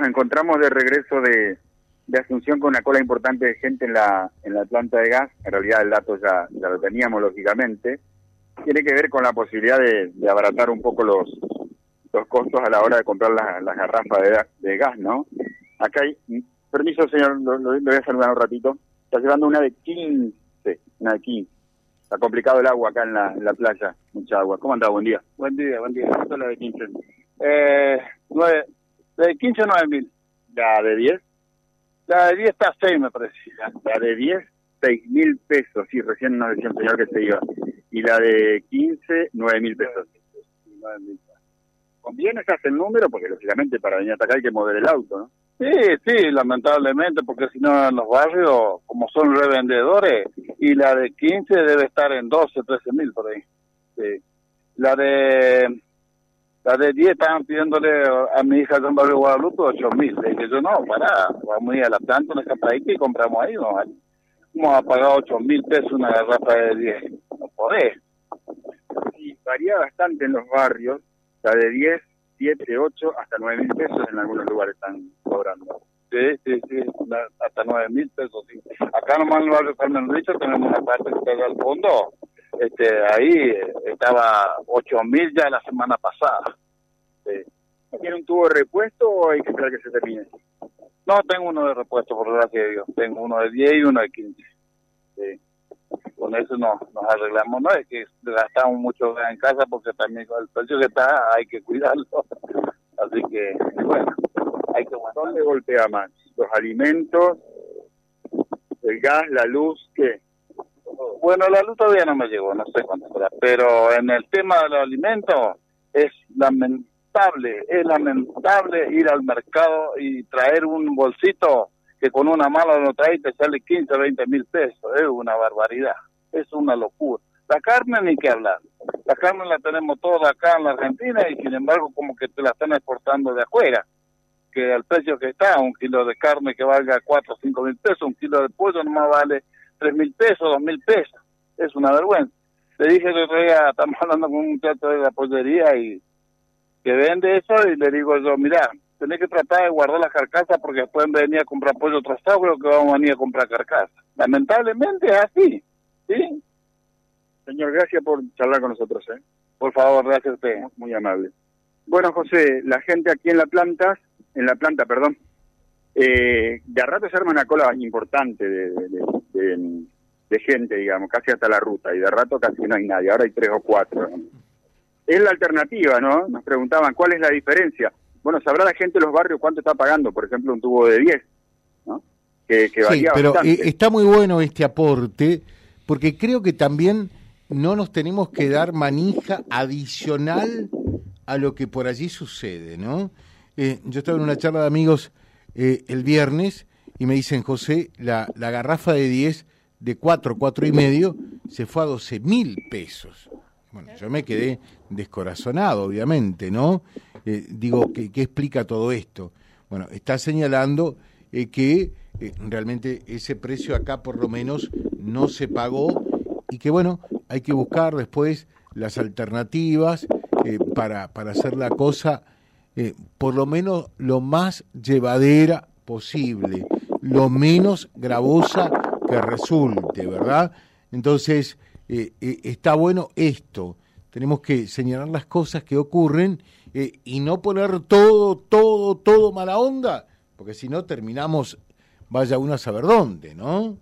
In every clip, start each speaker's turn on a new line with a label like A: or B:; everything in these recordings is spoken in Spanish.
A: nos encontramos de regreso de, de Asunción con una cola importante de gente en la, en la planta de gas. En realidad el dato ya, ya lo teníamos, lógicamente. Tiene que ver con la posibilidad de, abaratar un poco los, los costos a la hora de comprar las, las garrafas de, gas, ¿no? Acá hay... Permiso, señor, lo, voy a saludar un ratito. Está llevando una de 15, una de 15. Está complicado el agua acá en la, en la playa, mucha agua. ¿Cómo anda? Buen día.
B: Buen día, buen día.
A: ¿Cuánto es la de 15?
B: Eh, 15 a 9 mil.
A: ¿La de 10?
B: La de 10 está a 6, me parece.
A: La de 10, 6 mil pesos. Sí, recién nos decía el señor que se iba. Y la de 15, 9 mil pesos. ¿Conviene se hace el número? Porque lógicamente para venir hasta acá hay que mover el auto, ¿no?
B: Sí, sí, lamentablemente, porque si no en los barrios, como son revendedores, y la de 15 debe estar en 12, 13 mil por ahí. Sí. La de la de 10 estaban pidiéndole a mi hija en Barrio Guadalupe 8 mil. Le dije yo, no, pará, vamos a ir a la planta, una capaíta y compramos ahí. ¿no? Vamos a pagar 8 mil pesos una garrafa de 10. No podés.
A: Sí, varía bastante en los barrios. La de 10, 7, 8, hasta 9 mil pesos en algunos lugares están cobrando.
B: Sí, sí, sí, hasta 9 mil pesos. Sí. Acá nomás en el barrio Carmen Richo tenemos una parte que está al fondo. Este, ahí eh, estaba 8 mil ya la semana pasada. Sí.
A: ¿Tiene un tubo de repuesto o hay que esperar que se termine?
B: No, tengo uno de repuesto, por gracia de Dios. Tengo uno de 10 y uno de 15. Sí. Con eso no, nos arreglamos. No es que gastamos mucho en casa porque también con el precio que está hay que cuidarlo. Así que, bueno, hay que aguantar.
A: ¿Dónde golpea más? ¿Los alimentos? ¿El gas? ¿La luz? ¿Qué?
B: Bueno, la luz todavía no me llegó, no sé cuánto será, pero en el tema de los alimentos es lamentable, es lamentable ir al mercado y traer un bolsito que con una mala lo trae te sale 15 o 20 mil pesos, es una barbaridad, es una locura. La carne ni que hablar, la carne la tenemos toda acá en la Argentina y sin embargo como que te la están exportando de afuera, que al precio que está, un kilo de carne que valga 4 o 5 mil pesos, un kilo de pollo nomás vale tres mil pesos, dos mil pesos. Es una vergüenza. Le dije que otro día, estamos hablando con un muchacho de la pollería y que vende eso y le digo yo, mira, tenés que tratar de guardar las carcasas porque pueden venir a comprar pollo trasado, creo que vamos a venir a comprar carcasas. Lamentablemente es así, ¿sí?
A: Señor, gracias por charlar con nosotros, ¿eh?
B: Por favor, gracias a usted.
A: Muy amable. Bueno, José, la gente aquí en la planta, en la planta, perdón, eh, de a rato se arma una cola importante de, de- de- de- de gente, digamos, casi hasta la ruta, y de rato casi no hay nadie, ahora hay tres o cuatro. Es la alternativa, ¿no? Nos preguntaban, ¿cuál es la diferencia? Bueno, sabrá la gente de los barrios cuánto está pagando, por ejemplo, un tubo de 10, ¿no? Que, que
C: Sí, pero
A: bastante.
C: eh, está muy bueno este aporte, porque creo que también no nos tenemos que dar manija adicional a lo que por allí sucede, ¿no? Eh, yo estaba en una charla de amigos eh, el viernes y me dicen, José, la, la garrafa de 10 de 4, 4 y medio se fue a 12 mil pesos. Bueno, yo me quedé descorazonado, obviamente, ¿no? Eh, digo, ¿qué, ¿qué explica todo esto? Bueno, está señalando eh, que eh, realmente ese precio acá por lo menos no se pagó y que bueno, hay que buscar después las alternativas para, para hacer la cosa por lo menos lo más llevadera posible, lo menos gravosa que resulte, ¿verdad? Entonces, eh, eh, está bueno esto, tenemos que señalar las cosas que ocurren eh, y no poner todo, todo, todo mala onda, porque si no terminamos, vaya uno a saber dónde, ¿no?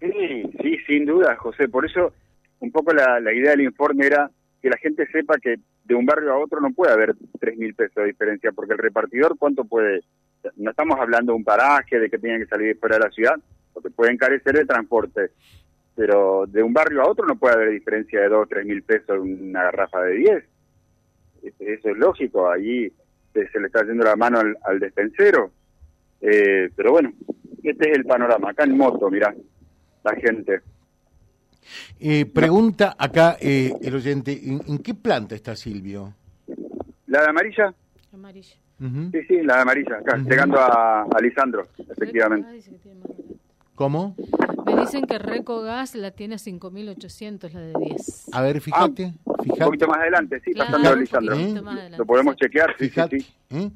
A: Sí, sí, sin duda, José. Por eso, un poco la, la idea del informe era que la gente sepa que de un barrio a otro no puede haber tres mil pesos de diferencia, porque el repartidor, ¿cuánto puede? No estamos hablando de un paraje, de que tienen que salir fuera de la ciudad, porque puede encarecer el transporte. Pero de un barrio a otro no puede haber diferencia de dos o tres mil pesos en una garrafa de diez. Eso es lógico, allí se, se le está yendo la mano al, al despensero. Eh, pero bueno, este es el panorama. Acá en moto, mirá, la gente.
C: Eh, pregunta acá eh, el oyente, ¿en, en qué planta está Silvio?
A: ¿La de amarilla?
D: Amarilla.
C: Ujú.
A: Sí, sí, la de amarilla, acá, llegando a, a Lisandro,
D: Ah,
A: efectivamente.
C: ¿Cómo?
D: Me dicen que Reco Gas la tiene a 5.800, la de 10.
C: A ver, fíjate,
A: Un
C: fíjate.
A: poquito más adelante, sí,
D: Claro,
A: pasando a
D: un
A: Lisandro.
D: adelante,
A: Lo podemos chequear, sí, sí,
C: Fíjate,
A: sí.
C: ¿eh?